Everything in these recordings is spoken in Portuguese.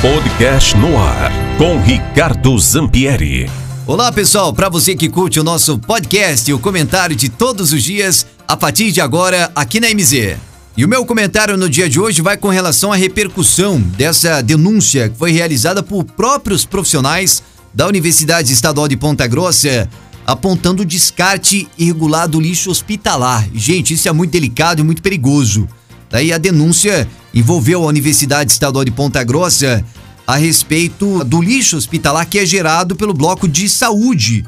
Podcast no ar com Ricardo Zampieri. Olá pessoal, para você que curte o nosso podcast e o comentário de todos os dias, a partir de agora aqui na MZ. E o meu comentário no dia de hoje vai com relação à repercussão dessa denúncia que foi realizada por próprios profissionais da Universidade Estadual de Ponta Grossa, apontando o descarte irregular do lixo hospitalar. Gente, isso é muito delicado e muito perigoso. Daí a denúncia envolveu a Universidade Estadual de Ponta Grossa a respeito do lixo hospitalar que é gerado pelo bloco de saúde.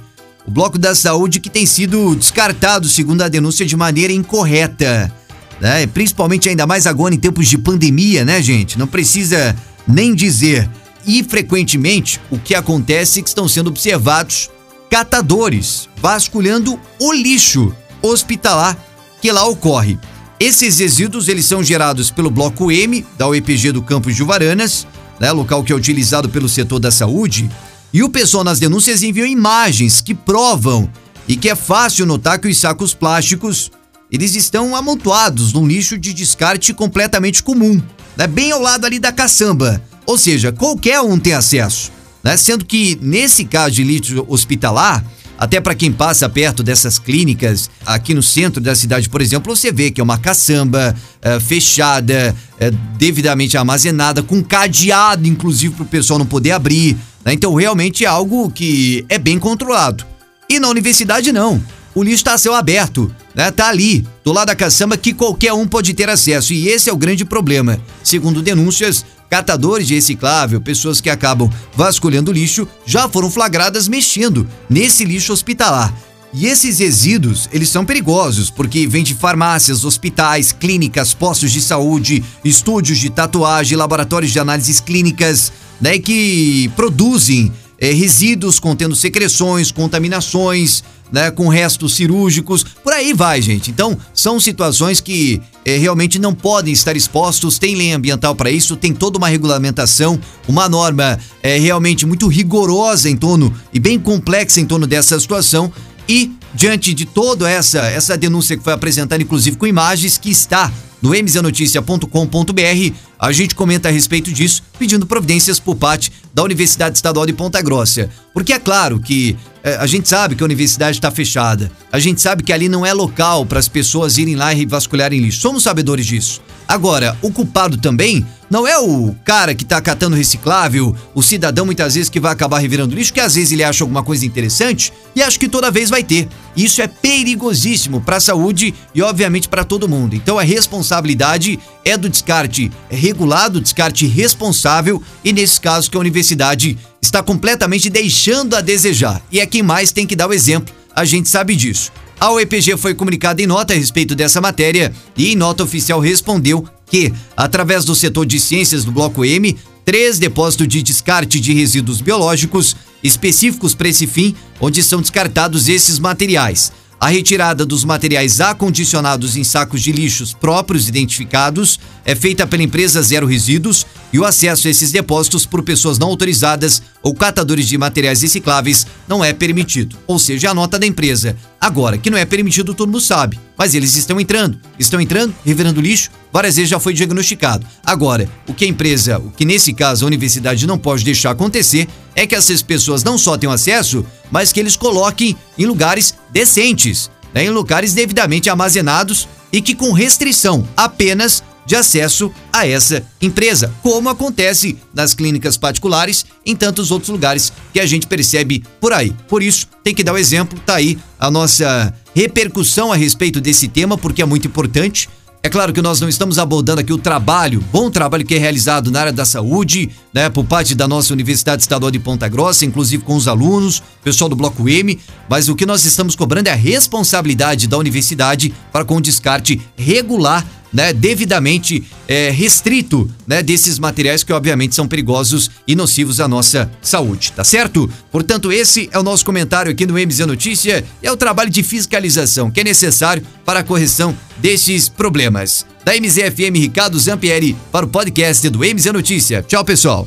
O bloco da saúde que tem sido descartado, segundo a denúncia, de maneira incorreta. Né? Principalmente ainda mais agora em tempos de pandemia, né, gente? Não precisa nem dizer. E frequentemente o que acontece é que estão sendo observados catadores vasculhando o lixo hospitalar que lá ocorre. Esses resíduos eles são gerados pelo bloco M da UEPG do Campos de Varanas, né, local que é utilizado pelo setor da saúde, e o pessoal nas denúncias enviou imagens que provam e que é fácil notar que os sacos plásticos eles estão amontoados num lixo de descarte completamente comum, né, bem ao lado ali da caçamba, ou seja, qualquer um tem acesso, né, sendo que nesse caso de lixo hospitalar até para quem passa perto dessas clínicas, aqui no centro da cidade, por exemplo, você vê que é uma caçamba é, fechada, é, devidamente armazenada, com cadeado, inclusive, para o pessoal não poder abrir. Né? Então, realmente é algo que é bem controlado. E na universidade, não. O lixo está a céu aberto, né? Tá ali, do lado da caçamba, que qualquer um pode ter acesso. E esse é o grande problema. Segundo denúncias, Catadores de reciclável, pessoas que acabam vasculhando lixo, já foram flagradas mexendo nesse lixo hospitalar. E esses resíduos, eles são perigosos, porque vêm de farmácias, hospitais, clínicas, postos de saúde, estúdios de tatuagem, laboratórios de análises clínicas, né, que produzem é, resíduos contendo secreções, contaminações, né, com restos cirúrgicos, por aí vai, gente. Então, são situações que é, realmente não podem estar expostos. Tem lei ambiental para isso, tem toda uma regulamentação, uma norma é, realmente muito rigorosa em torno e bem complexa em torno dessa situação. E diante de toda essa essa denúncia que foi apresentada, inclusive com imagens, que está no mznoticia.com.br, a gente comenta a respeito disso, pedindo providências por parte da Universidade Estadual de Ponta Grossa. Porque é claro que a gente sabe que a universidade está fechada. A gente sabe que ali não é local para as pessoas irem lá e vasculharem lixo. Somos sabedores disso. Agora, o culpado também não é o cara que está catando reciclável, o cidadão muitas vezes que vai acabar revirando lixo, que às vezes ele acha alguma coisa interessante e acha que toda vez vai ter. Isso é perigosíssimo para a saúde e obviamente para todo mundo. Então a responsabilidade é do descarte regulado, descarte responsável e nesses casos que a universidade está completamente deixando a desejar. E é quem mais tem que dar o exemplo. A gente sabe disso. A UEPG foi comunicada em nota a respeito dessa matéria e em nota oficial respondeu que, através do setor de ciências do Bloco M, três depósitos de descarte de resíduos biológicos específicos para esse fim, onde são descartados esses materiais. A retirada dos materiais acondicionados em sacos de lixos próprios identificados é feita pela empresa Zero Resíduos e o acesso a esses depósitos por pessoas não autorizadas ou catadores de materiais recicláveis não é permitido. Ou seja, a nota da empresa. Agora, que não é permitido, todo mundo sabe. Mas eles estão entrando. Estão entrando, revirando lixo, várias vezes já foi diagnosticado. Agora, o que a empresa, o que nesse caso a universidade não pode deixar acontecer, é que essas pessoas não só tenham acesso, mas que eles coloquem em lugares decentes, né, em lugares devidamente armazenados e que com restrição apenas de acesso a essa empresa, como acontece nas clínicas particulares em tantos outros lugares que a gente percebe por aí. Por isso, tem que dar o exemplo, tá aí a nossa repercussão a respeito desse tema, porque é muito importante. É claro que nós não estamos abordando aqui o trabalho, bom trabalho que é realizado na área da saúde, né, por parte da nossa Universidade Estadual de Ponta Grossa, inclusive com os alunos, pessoal do Bloco M, mas o que nós estamos cobrando é a responsabilidade da universidade para com o descarte regular né, devidamente é, restrito, né, desses materiais que obviamente são perigosos e nocivos à nossa saúde, tá certo? Portanto, esse é o nosso comentário aqui no MZ Notícia e é o trabalho de fiscalização que é necessário para a correção desses problemas. Da MZFM Ricardo Zampieri para o podcast do MZ Notícia. Tchau, pessoal.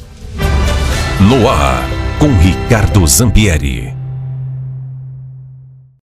No ar com Ricardo Zampieri.